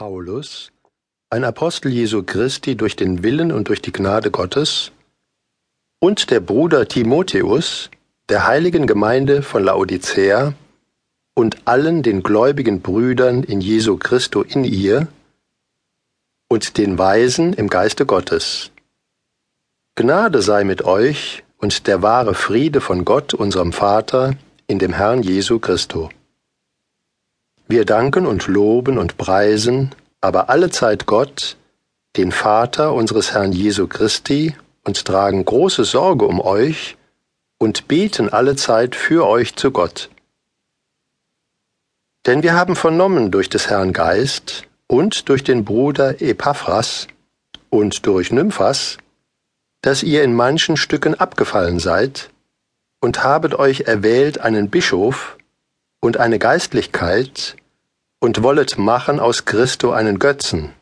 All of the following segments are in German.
Paulus, ein Apostel Jesu Christi durch den Willen und durch die Gnade Gottes, und der Bruder Timotheus, der heiligen Gemeinde von Laodicea und allen den gläubigen Brüdern in Jesu Christo in ihr und den Weisen im Geiste Gottes. Gnade sei mit euch und der wahre Friede von Gott, unserem Vater, in dem Herrn Jesu Christo. Wir danken und loben und preisen aber allezeit Gott, den Vater unseres Herrn Jesu Christi, und tragen große Sorge um euch und beten allezeit für euch zu Gott. Denn wir haben vernommen durch des Herrn Geist und durch den Bruder Epaphras und durch Nymphas, dass ihr in manchen Stücken abgefallen seid und habet euch erwählt einen Bischof und eine Geistlichkeit und wollet machen aus Christo einen Götzen,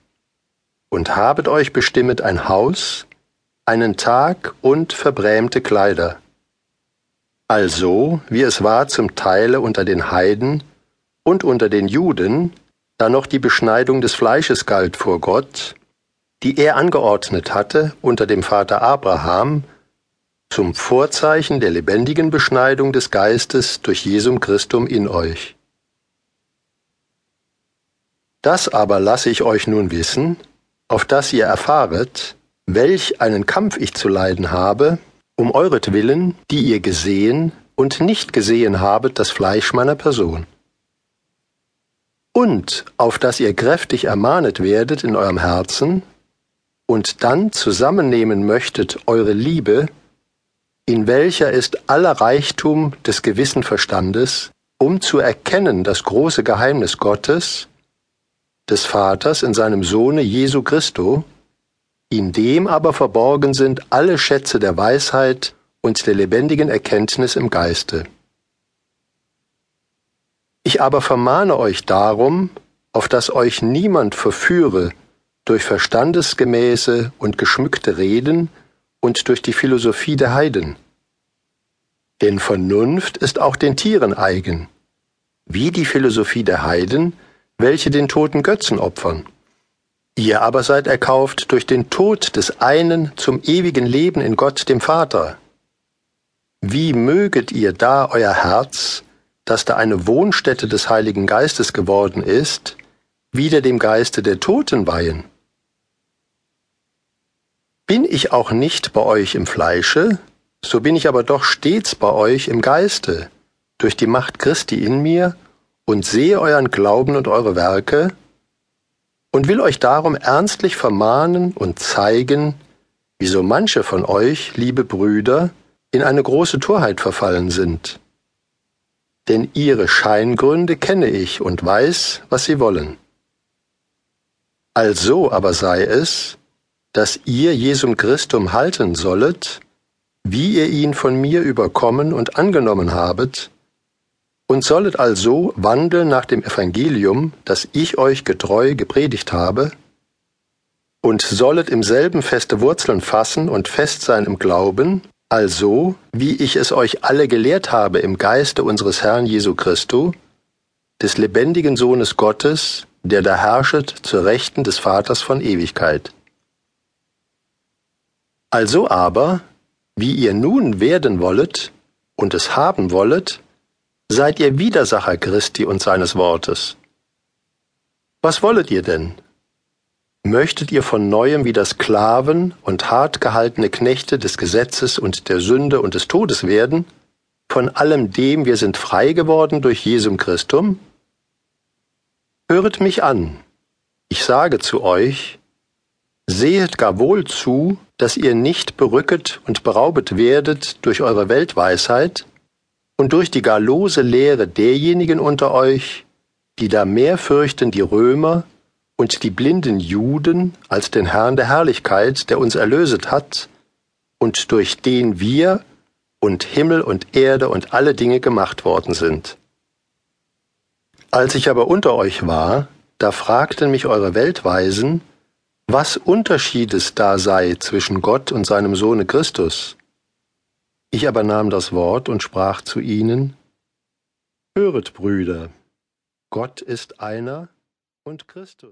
und habet euch bestimmet ein Haus, einen Tag und verbrämte Kleider. Also, wie es war zum Teile unter den Heiden und unter den Juden, da noch die Beschneidung des Fleisches galt vor Gott, die er angeordnet hatte unter dem Vater Abraham, zum Vorzeichen der lebendigen Beschneidung des Geistes durch Jesum Christum in euch das aber lasse ich euch nun wissen, auf dass ihr erfahret, welch einen Kampf ich zu leiden habe, um euretwillen, die ihr gesehen und nicht gesehen habet das Fleisch meiner Person. Und auf dass ihr kräftig ermahnet werdet in eurem Herzen und dann zusammennehmen möchtet eure Liebe, in welcher ist aller Reichtum des gewissen Verstandes, um zu erkennen das große Geheimnis Gottes, des Vaters in seinem Sohne Jesu Christo, in dem aber verborgen sind alle Schätze der Weisheit und der lebendigen Erkenntnis im Geiste. Ich aber vermahne euch darum, auf dass euch niemand verführe durch verstandesgemäße und geschmückte Reden und durch die Philosophie der Heiden. Denn Vernunft ist auch den Tieren eigen, wie die Philosophie der Heiden, welche den toten Götzen opfern. Ihr aber seid erkauft durch den Tod des einen zum ewigen Leben in Gott dem Vater. Wie möget ihr da euer Herz, das da eine Wohnstätte des Heiligen Geistes geworden ist, wieder dem Geiste der Toten weihen? Bin ich auch nicht bei euch im Fleische, so bin ich aber doch stets bei euch im Geiste, durch die Macht Christi in mir und sehe euren Glauben und eure Werke und will euch darum ernstlich vermahnen und zeigen, wie so manche von euch, liebe Brüder, in eine große Torheit verfallen sind. Denn ihre Scheingründe kenne ich und weiß, was sie wollen. Also aber sei es, dass ihr Jesum Christum halten sollet, wie ihr ihn von mir überkommen und angenommen habet, und sollet also wandeln nach dem Evangelium, das ich euch getreu gepredigt habe, und sollet im selben feste Wurzeln fassen und fest sein im Glauben, also wie ich es euch alle gelehrt habe im Geiste unseres Herrn Jesu Christo, des lebendigen Sohnes Gottes, der da herrschet zur Rechten des Vaters von Ewigkeit. Also aber, wie ihr nun werden wollet und es haben wollet, seid ihr Widersacher Christi und seines Wortes. Was wollet ihr denn? Möchtet ihr von neuem wieder Sklaven und hart gehaltene Knechte des Gesetzes und der Sünde und des Todes werden? Von allem dem wir sind frei geworden durch Jesum Christum? Höret mich an. Ich sage zu euch, sehet gar wohl zu, dass ihr nicht berücket und beraubet werdet durch eure Weltweisheit, und durch die gar lose Lehre derjenigen unter euch, die da mehr fürchten die Römer und die blinden Juden als den Herrn der Herrlichkeit, der uns erlöset hat, und durch den wir und Himmel und Erde und alle Dinge gemacht worden sind. Als ich aber unter euch war, da fragten mich eure Weltweisen, was Unterschiedes da sei zwischen Gott und seinem Sohne Christus, ich aber nahm das Wort und sprach zu ihnen, Höret, Brüder, Gott ist einer und Christus.